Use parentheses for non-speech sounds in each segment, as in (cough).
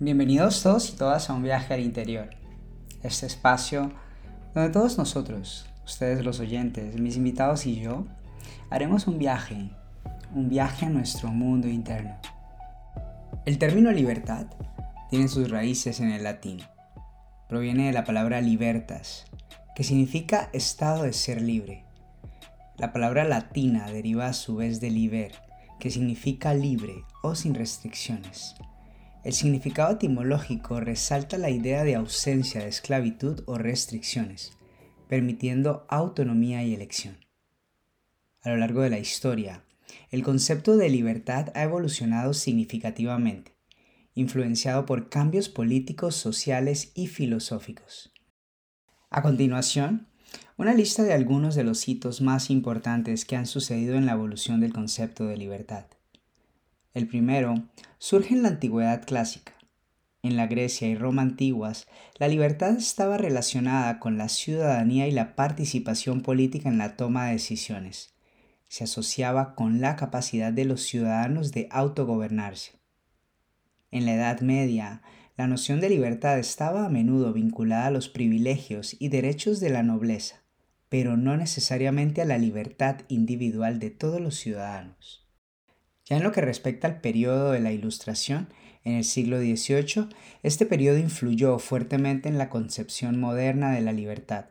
Bienvenidos todos y todas a un viaje al interior. Este espacio donde todos nosotros, ustedes los oyentes, mis invitados y yo, haremos un viaje, un viaje a nuestro mundo interno. El término libertad tiene sus raíces en el latín. Proviene de la palabra libertas, que significa estado de ser libre. La palabra latina deriva a su vez de liber, que significa libre o sin restricciones. El significado etimológico resalta la idea de ausencia de esclavitud o restricciones, permitiendo autonomía y elección. A lo largo de la historia, el concepto de libertad ha evolucionado significativamente, influenciado por cambios políticos, sociales y filosóficos. A continuación, una lista de algunos de los hitos más importantes que han sucedido en la evolución del concepto de libertad. El primero surge en la antigüedad clásica. En la Grecia y Roma antiguas, la libertad estaba relacionada con la ciudadanía y la participación política en la toma de decisiones. Se asociaba con la capacidad de los ciudadanos de autogobernarse. En la Edad Media, la noción de libertad estaba a menudo vinculada a los privilegios y derechos de la nobleza, pero no necesariamente a la libertad individual de todos los ciudadanos. Ya en lo que respecta al periodo de la Ilustración, en el siglo XVIII, este periodo influyó fuertemente en la concepción moderna de la libertad.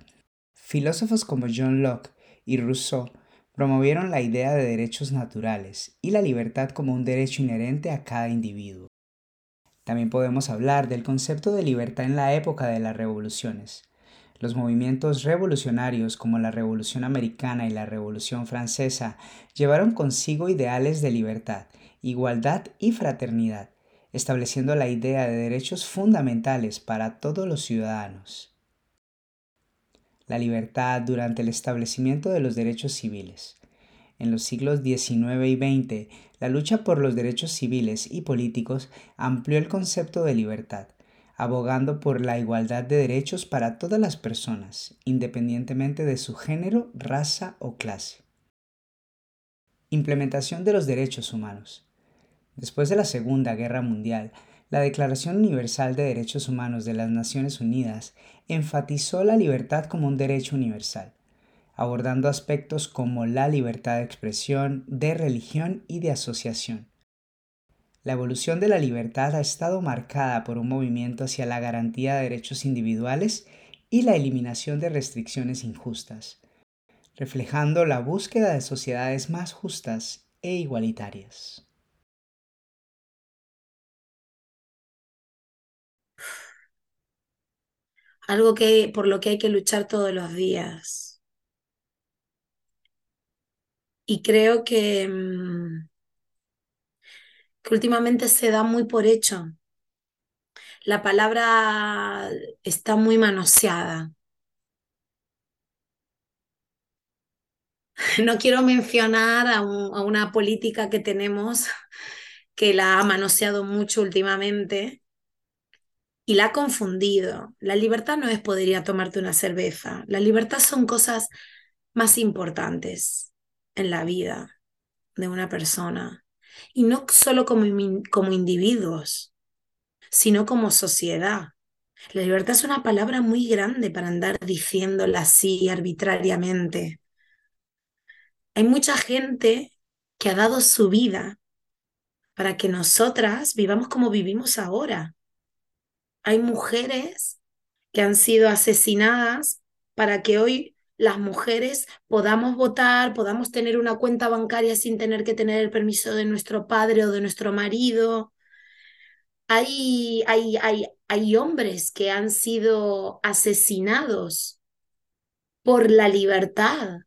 Filósofos como John Locke y Rousseau promovieron la idea de derechos naturales y la libertad como un derecho inherente a cada individuo. También podemos hablar del concepto de libertad en la época de las revoluciones. Los movimientos revolucionarios como la Revolución Americana y la Revolución Francesa llevaron consigo ideales de libertad, igualdad y fraternidad, estableciendo la idea de derechos fundamentales para todos los ciudadanos. La libertad durante el establecimiento de los derechos civiles. En los siglos XIX y XX, la lucha por los derechos civiles y políticos amplió el concepto de libertad abogando por la igualdad de derechos para todas las personas, independientemente de su género, raza o clase. Implementación de los derechos humanos. Después de la Segunda Guerra Mundial, la Declaración Universal de Derechos Humanos de las Naciones Unidas enfatizó la libertad como un derecho universal, abordando aspectos como la libertad de expresión, de religión y de asociación la evolución de la libertad ha estado marcada por un movimiento hacia la garantía de derechos individuales y la eliminación de restricciones injustas, reflejando la búsqueda de sociedades más justas e igualitarias. Algo que, por lo que hay que luchar todos los días. Y creo que mm, últimamente se da muy por hecho. La palabra está muy manoseada. (laughs) No quiero mencionar a, a una política que tenemos que la ha manoseado mucho últimamente y la ha confundido. La libertad no es poder ir a tomarte una cerveza. La libertad son cosas más importantes en la vida de una persona y no solo como, como individuos, sino como sociedad. La libertad es una palabra muy grande para andar diciéndola así arbitrariamente. Hay mucha gente que ha dado su vida para que nosotras vivamos como vivimos ahora. Hay mujeres que han sido asesinadas para que hoy las mujeres podamos votar, podamos tener una cuenta bancaria sin tener que tener el permiso de nuestro padre o de nuestro marido. Hay, hay, hay, hay hombres que han sido asesinados por la libertad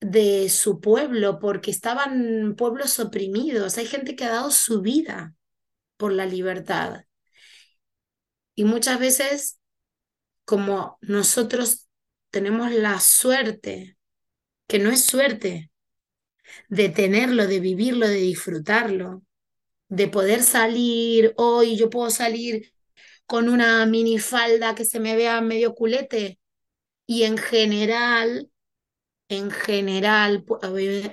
de su pueblo, porque estaban pueblos oprimidos. Hay gente que ha dado su vida por la libertad. Y muchas veces, como nosotros tenemos la suerte, que no es suerte, de tenerlo, de vivirlo, de disfrutarlo, de poder salir hoy, yo puedo salir con una minifalda que se me vea medio culete y en general, en general,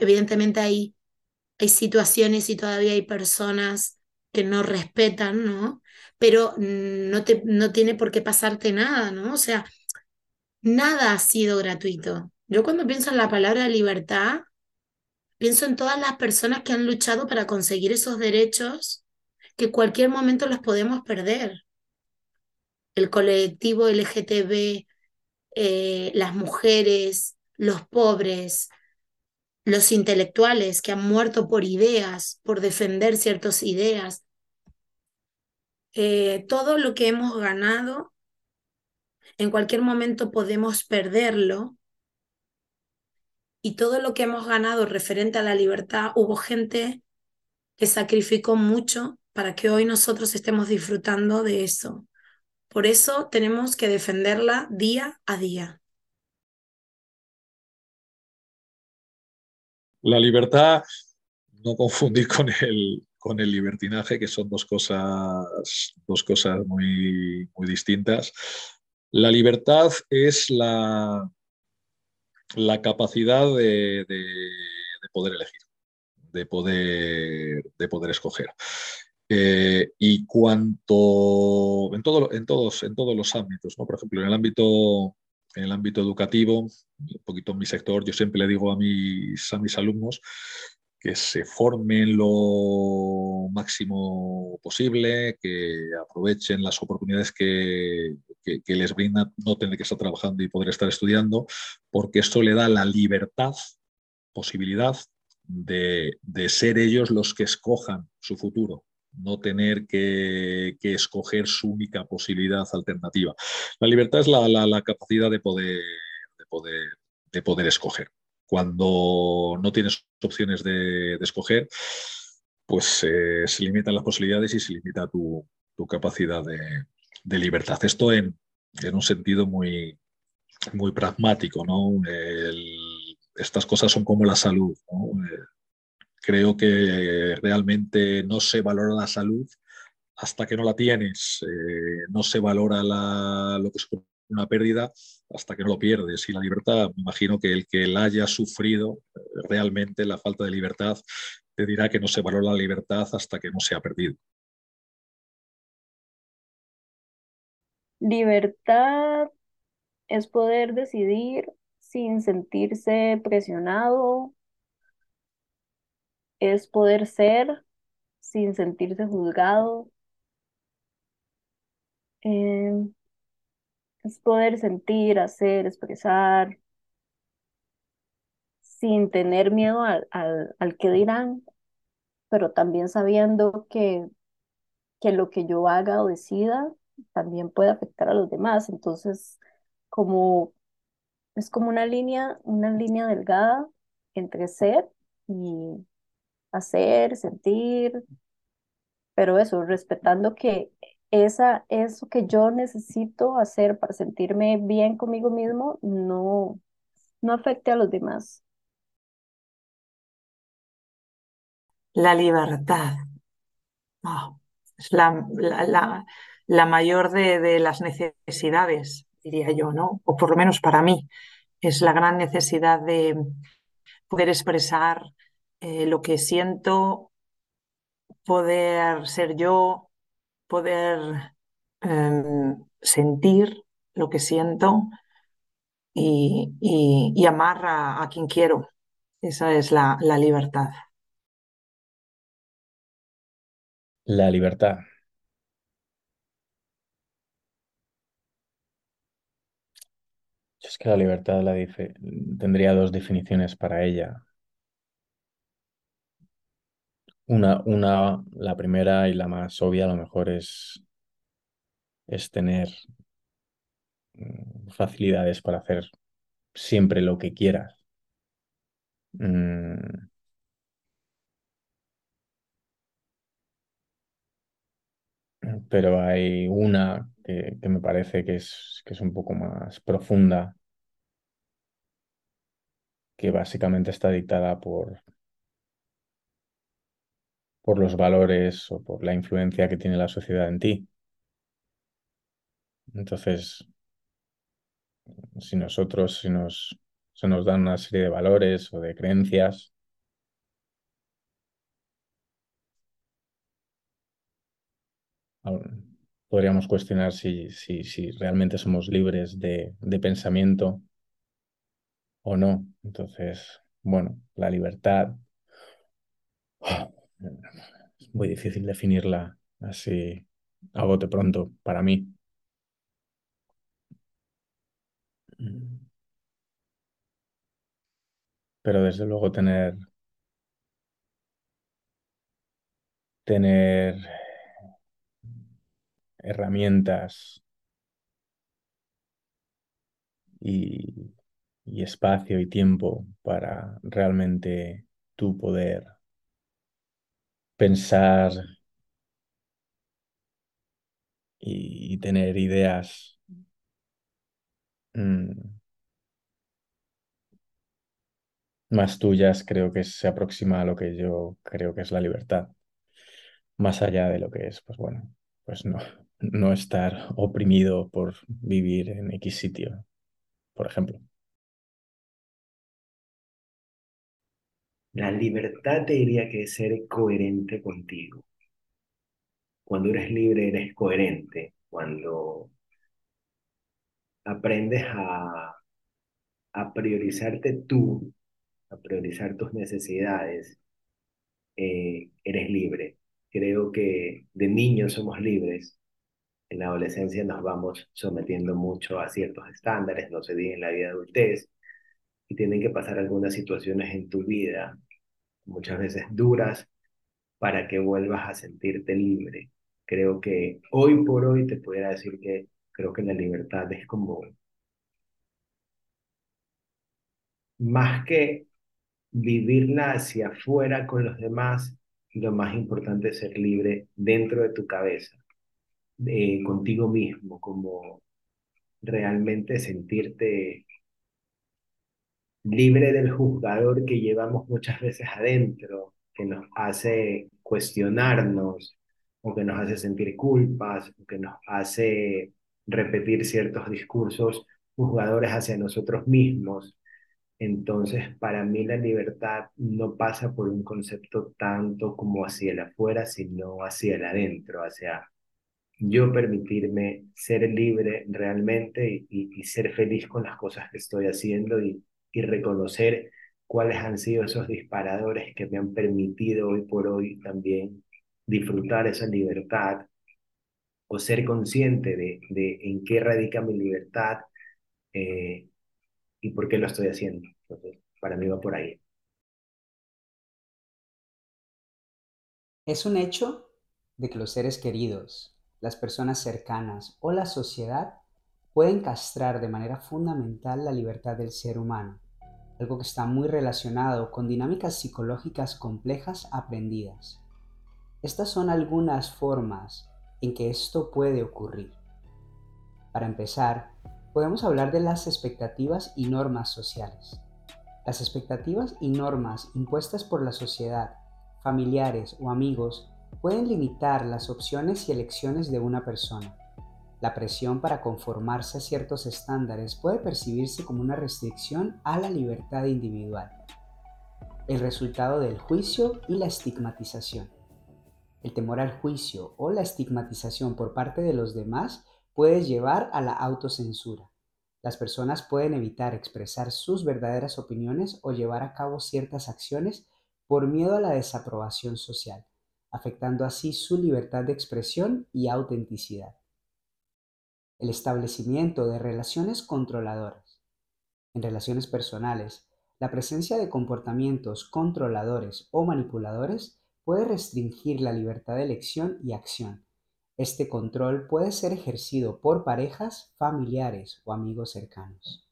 evidentemente hay, hay situaciones y todavía hay personas que no respetan, ¿no? pero no, te, no tiene por qué pasarte nada, ¿no? O sea, nada ha sido gratuito. Yo cuando pienso en la palabra libertad, pienso en todas las personas que han luchado para conseguir esos derechos que cualquier momento los podemos perder. El colectivo LGTB, eh, las mujeres, los pobres, los intelectuales que han muerto por ideas, por defender ciertas ideas. Eh, todo lo que hemos ganado, en cualquier momento podemos perderlo. Y todo lo que hemos ganado referente a la libertad, hubo gente que sacrificó mucho para que hoy nosotros estemos disfrutando de eso. Por eso tenemos que defenderla día a día. La libertad, no confundir con el, con el libertinaje, que son dos cosas, dos cosas muy, muy distintas. La libertad es la, capacidad de, poder elegir, de poder, de poder escoger. Eh, y cuanto en, en, todos, en todos los ámbitos, ¿no? por ejemplo, en el ámbito en el ámbito educativo, un poquito en mi sector, yo siempre le digo a mis, a mis alumnos que se formen lo máximo posible, que aprovechen las oportunidades que, que, les brinda no tener que estar trabajando y poder estar estudiando, porque esto le da la libertad, posibilidad de, de ser ellos los que escojan su futuro, no tener que, escoger su única posibilidad alternativa. La libertad es la, capacidad de poder, de, poder, de poder escoger. Cuando no tienes opciones de, escoger, pues eh, se limitan las posibilidades y se limita tu, capacidad de, libertad. Esto en, un sentido muy, muy pragmático. ¿no? estas cosas son como la salud. Eh, creo que realmente no se valora la salud hasta que no la tienes, eh, no se valora lo que es una pérdida hasta que no lo pierdes. Y la libertad, me imagino que el que la haya sufrido eh, realmente la falta de libertad, te dirá que no se valora la libertad hasta que no se ha perdido. Libertad es poder decidir sin sentirse presionado es poder ser sin sentirse juzgado, em, es poder sentir, hacer, expresar, sin tener miedo al, al, que dirán, pero también sabiendo que, que lo que yo haga o decida también puede afectar a los demás. Entonces, como es como una línea, una línea delgada entre ser y, hacer, sentir, pero eso, respetando que esa, eso que yo necesito hacer para sentirme bien conmigo mismo no, no afecte a los demás. La libertad. la, la, la, mayor de, de, las necesidades, diría yo, ¿no? O por lo menos para mí, es la gran necesidad de poder expresar eh, lo que siento, poder ser yo, poder em, sentir lo que siento y, y, amar a, quien quiero. Esa es la, la libertad. La libertad. Es que la libertad la tendría dos definiciones para ella. Una, una, la primera y la más obvia a lo mejor es, es tener mm, facilidades para hacer siempre lo que quieras. Mm. Pero hay una que, me parece que es, que es un poco más profunda, que básicamente está dictada por, por los valores o por la influencia que tiene la sociedad en ti. Entonces, si nosotros si nos, se nos dan una serie de valores o de creencias, podríamos cuestionar si, si, si realmente somos libres de, de pensamiento o no. Entonces, bueno, la libertad (sighs) es muy difícil definirla así a bote pronto para mí. Pero desde luego tener tener herramientas y, y espacio y tiempo para realmente tú poder pensar y, tener ideas mm, más tuyas, creo que se aproxima a lo que yo creo que es la libertad. Más allá de lo que es, pues bueno, pues no, no estar oprimido por vivir en X sitio, por ejemplo. La libertad te diría que es ser coherente contigo. Cuando eres libre, eres coherente. Cuando aprendes a, a priorizarte tú, a priorizar tus necesidades, eh, eres libre. Creo que de niños somos libres. En la adolescencia nos vamos sometiendo mucho a ciertos estándares, no se diga en la vida adultez, y tienen que pasar algunas situaciones en tu vida, muchas veces duras, para que vuelvas a sentirte libre. Creo que hoy por hoy te pudiera decir que creo que la libertad es como más que vivirla hacia afuera con los demás, lo más importante es ser libre dentro de tu cabeza, contigo mismo, como realmente sentirte libre del juzgador que llevamos muchas veces adentro, que nos hace cuestionarnos o que nos hace sentir culpas o que nos hace repetir ciertos discursos juzgadores hacia nosotros mismos. Entonces, para mí la libertad no pasa por un concepto tanto como hacia el afuera, sino hacia el adentro, hacia yo permitirme ser libre realmente y, y ser feliz con las cosas que estoy haciendo y, y reconocer cuáles han sido esos disparadores que me han permitido hoy por hoy también disfrutar esa libertad o ser consciente de, de en qué radica mi libertad eh, y por qué lo estoy haciendo. Entonces, para mí va por ahí. Es un hecho de que los seres queridos, las personas cercanas o la sociedad pueden castrar de manera fundamental la libertad del ser humano algo que está muy relacionado con dinámicas psicológicas complejas aprendidas. Estas son algunas formas en que esto puede ocurrir. Para empezar, podemos hablar de las expectativas y normas sociales. Las expectativas y normas impuestas por la sociedad, familiares o amigos pueden limitar las opciones y elecciones de una persona la presión para conformarse a ciertos estándares puede percibirse como una restricción a la libertad individual. El resultado del juicio y la estigmatización. El temor al juicio o la estigmatización por parte de los demás puede llevar a la autocensura. Las personas pueden evitar expresar sus verdaderas opiniones o llevar a cabo ciertas acciones por miedo a la desaprobación social, afectando así su libertad de expresión y autenticidad el establecimiento de relaciones controladoras. En relaciones personales, la presencia de comportamientos controladores o manipuladores puede restringir la libertad de elección y acción. Este control puede ser ejercido por parejas, familiares o amigos cercanos.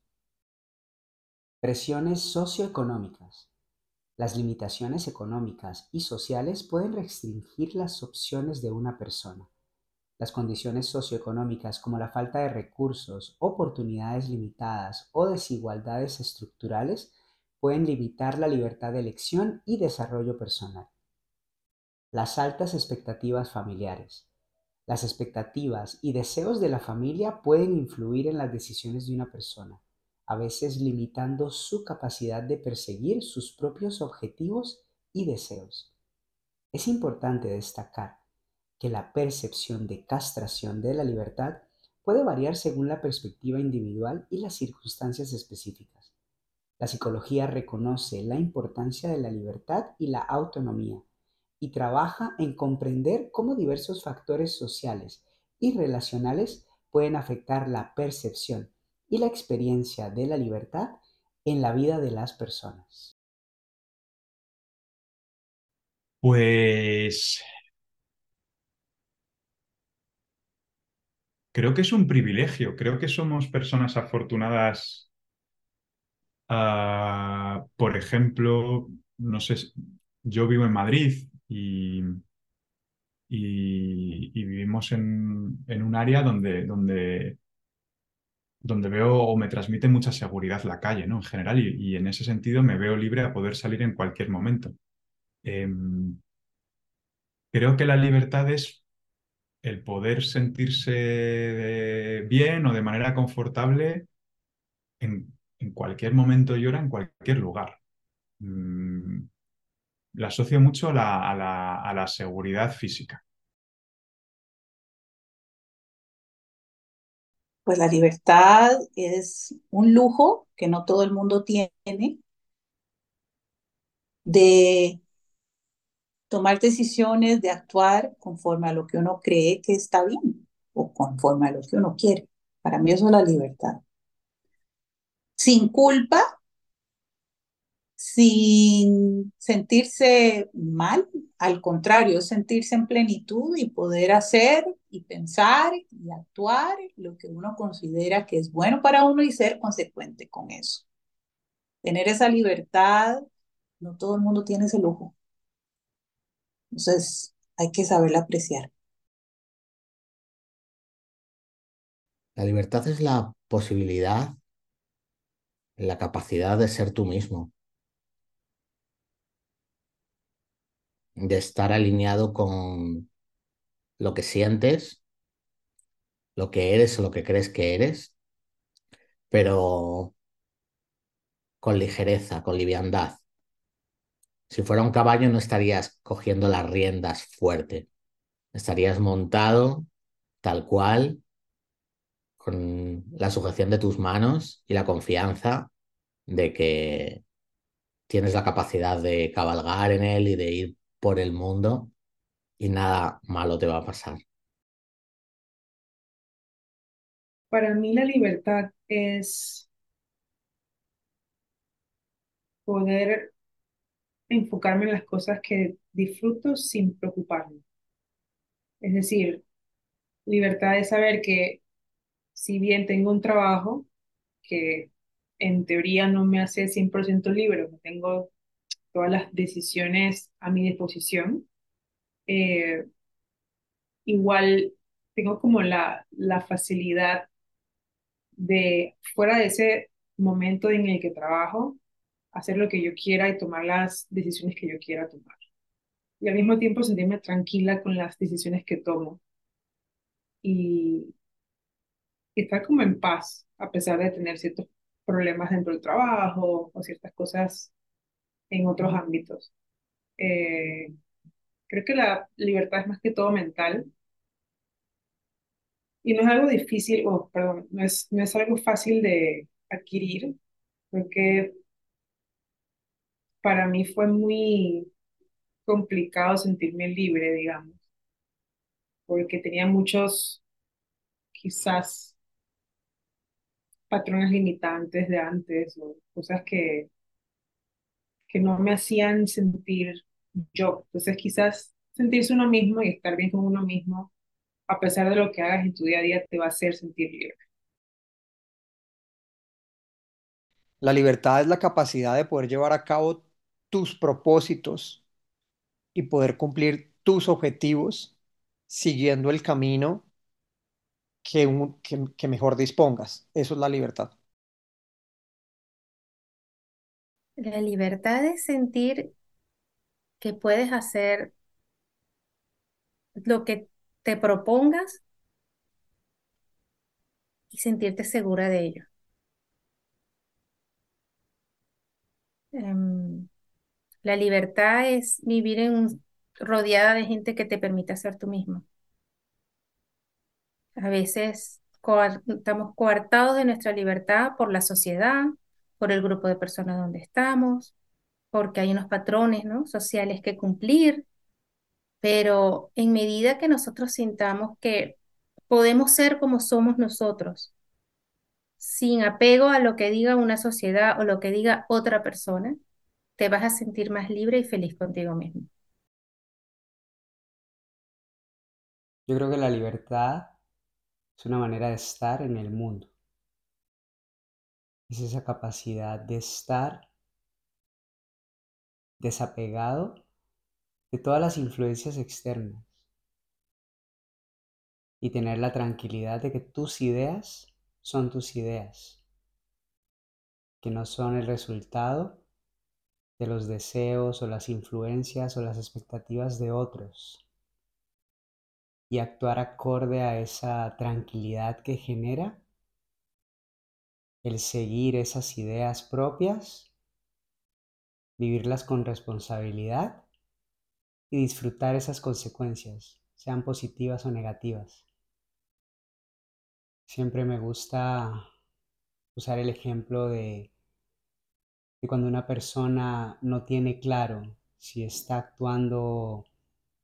Presiones socioeconómicas. Las limitaciones económicas y sociales pueden restringir las opciones de una persona. Las condiciones socioeconómicas como la falta de recursos, oportunidades limitadas o desigualdades estructurales pueden limitar la libertad de elección y desarrollo personal. Las altas expectativas familiares. Las expectativas y deseos de la familia pueden influir en las decisiones de una persona, a veces limitando su capacidad de perseguir sus propios objetivos y deseos. Es importante destacar que la percepción de castración de la libertad puede variar según la perspectiva individual y las circunstancias específicas. La psicología reconoce la importancia de la libertad y la autonomía y trabaja en comprender cómo diversos factores sociales y relacionales pueden afectar la percepción y la experiencia de la libertad en la vida de las personas. Pues creo que es un privilegio, creo que somos personas afortunadas. Ah, por ejemplo, no sé, yo vivo en Madrid y, y, vivimos en, un área donde, donde, donde veo o me transmite mucha seguridad la calle, ¿no? En general, y, en ese sentido me veo libre a poder salir en cualquier momento. Em, creo que la libertad es el poder sentirse bien o de manera confortable en, cualquier momento y hora, en cualquier lugar. Mm, la asocio mucho a la, seguridad física. Pues la libertad es un lujo que no todo el mundo tiene de tomar decisiones, de actuar conforme a lo que uno cree que está bien o conforme a lo que uno quiere. Para mí eso es la libertad. Sin culpa sin sentirse mal, al contrario, sentirse en plenitud y poder hacer y pensar y actuar lo que uno considera que es bueno para uno y ser consecuente con eso. Tener esa libertad, no todo el mundo tiene ese lujo. Entonces, hay que saberla apreciar. La libertad es la posibilidad, la capacidad de ser tú mismo, de estar alineado con lo que sientes, lo que eres o lo que crees que eres, pero con ligereza, con liviandad. Si fuera un caballo no estarías cogiendo las riendas fuerte, estarías montado tal cual, con la sujeción de tus manos y la confianza de que tienes la capacidad de cabalgar en él y de ir por el mundo y nada malo te va a pasar. Para mí la libertad es poder enfocarme en las cosas que disfruto sin preocuparme. Es decir, libertad es saber que si bien tengo un trabajo que en teoría no me hace 100% libre, tengo todas las decisiones a mi disposición. Eh, igual tengo como la, la facilidad de, fuera de ese momento en el que trabajo, hacer lo que yo quiera y tomar las decisiones que yo quiera tomar. Y al mismo tiempo sentirme tranquila con las decisiones que tomo. Y, y estar como en paz, a pesar de tener ciertos problemas dentro del trabajo o ciertas cosas en otros ámbitos. Eh, creo que la libertad es más que todo mental. Y no es algo difícil, o perdón, no es, no es algo fácil de adquirir, porque para mí fue muy complicado sentirme libre, digamos, porque tenía muchos, quizás, patrones limitantes de antes o cosas que que no me hacían sentir yo. Entonces quizás sentirse uno mismo y estar bien con uno mismo, a pesar de lo que hagas en tu día a día, te va a hacer sentir libre. La libertad es la capacidad de poder llevar a cabo tus propósitos y poder cumplir tus objetivos siguiendo el camino que, que mejor dispongas. Eso es la libertad. La libertad es sentir que puedes hacer lo que te propongas y sentirte segura de ello. Em, la libertad es vivir rodeada de gente que te permita ser tú mismo. A veces estamos coartados de nuestra libertad por la sociedad, por el grupo de personas donde estamos, porque hay unos patrones ¿no? sociales que cumplir, pero en medida que nosotros sintamos que podemos ser como somos nosotros, sin apego a lo que diga una sociedad o lo que diga otra persona, te vas a sentir más libre y feliz contigo mismo. Yo creo que la libertad es una manera de estar en el mundo. Es esa capacidad de estar desapegado de todas las influencias externas y tener la tranquilidad de que tus ideas son tus ideas, que no son el resultado de los deseos o las influencias o las expectativas de otros. Y actuar acorde a esa tranquilidad que genera el seguir esas ideas propias, vivirlas con responsabilidad y disfrutar esas consecuencias, sean positivas o negativas. Siempre me gusta usar el ejemplo de, cuando una persona no tiene claro si está actuando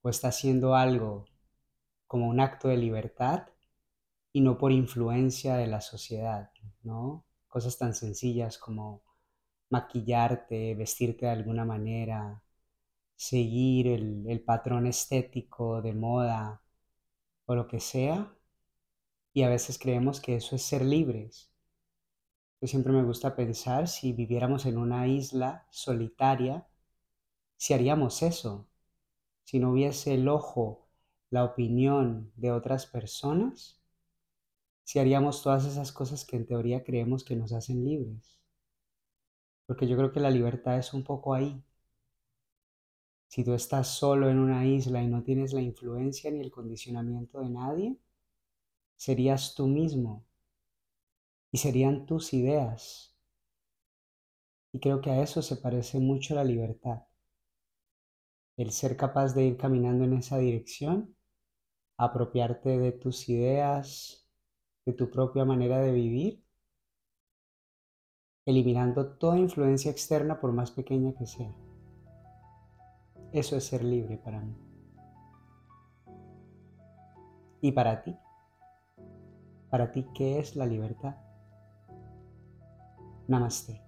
o está haciendo algo como un acto de libertad y no por influencia de la sociedad, ¿no? Cosas tan sencillas como maquillarte, vestirte de alguna manera, seguir el, el patrón estético de moda o lo que sea, y a veces creemos que eso es ser libres. Yo siempre me gusta pensar si viviéramos en una isla solitaria, si haríamos eso, si no hubiese el ojo, la opinión de otras personas, si haríamos todas esas cosas que en teoría creemos que nos hacen libres. Porque yo creo que la libertad es un poco ahí. Si tú estás solo en una isla y no tienes la influencia ni el condicionamiento de nadie, serías tú mismo y serían tus ideas. Y creo que a eso se parece mucho la libertad. El ser capaz de ir caminando en esa dirección, apropiarte de tus ideas, de tu propia manera de vivir, eliminando toda influencia externa por más pequeña que sea. Eso es ser libre para mí. ¿Y para ti? Para ti, ¿qué es la libertad? Namaste.